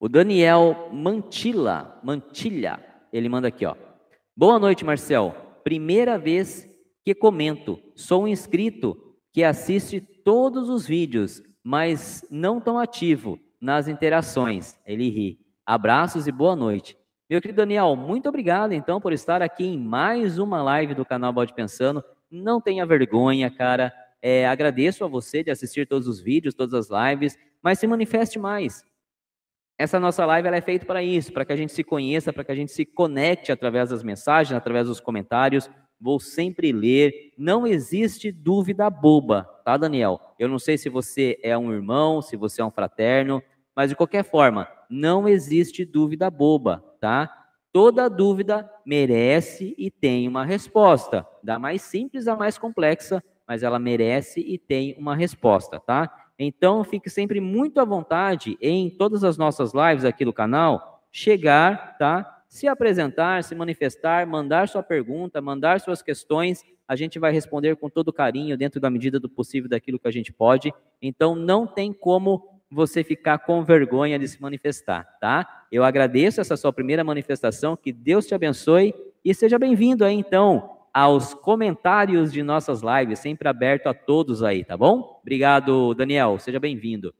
O Daniel Mantilla, Mantilha, ele manda aqui, ó. Boa noite, Marcel. Primeira vez que comento. Sou um inscrito que assiste todos os vídeos, mas não tão ativo nas interações. Ele ri. Abraços e boa noite. Meu querido Daniel, muito obrigado então por estar aqui em mais uma live do canal Bode Pensando. Não tenha vergonha, cara. É, agradeço a você de assistir todos os vídeos, todas as lives, mas se manifeste mais. Essa nossa live é feita para isso, para que a gente se conheça, para que a gente se conecte através das mensagens, através dos comentários. Vou sempre ler. Não existe dúvida boba, tá, Daniel? Eu não sei se você é um irmão, se você é um fraterno, mas de qualquer forma, não existe dúvida boba, tá? Toda dúvida merece e tem uma resposta, da mais simples à mais complexa, mas ela merece e tem uma resposta, tá? Então, fique sempre muito à vontade em todas as nossas lives aqui do canal, chegar, tá? Se apresentar, se manifestar, mandar sua pergunta, mandar suas questões, a gente vai responder com todo carinho, dentro da medida do possível daquilo que a gente pode. Então, não tem como você ficar com vergonha de se manifestar, tá? Eu agradeço essa sua primeira manifestação, que Deus te abençoe e seja bem-vindo aí, então, aos comentários de nossas lives, sempre aberto a todos aí, tá bom? Obrigado, Daniel, seja bem-vindo.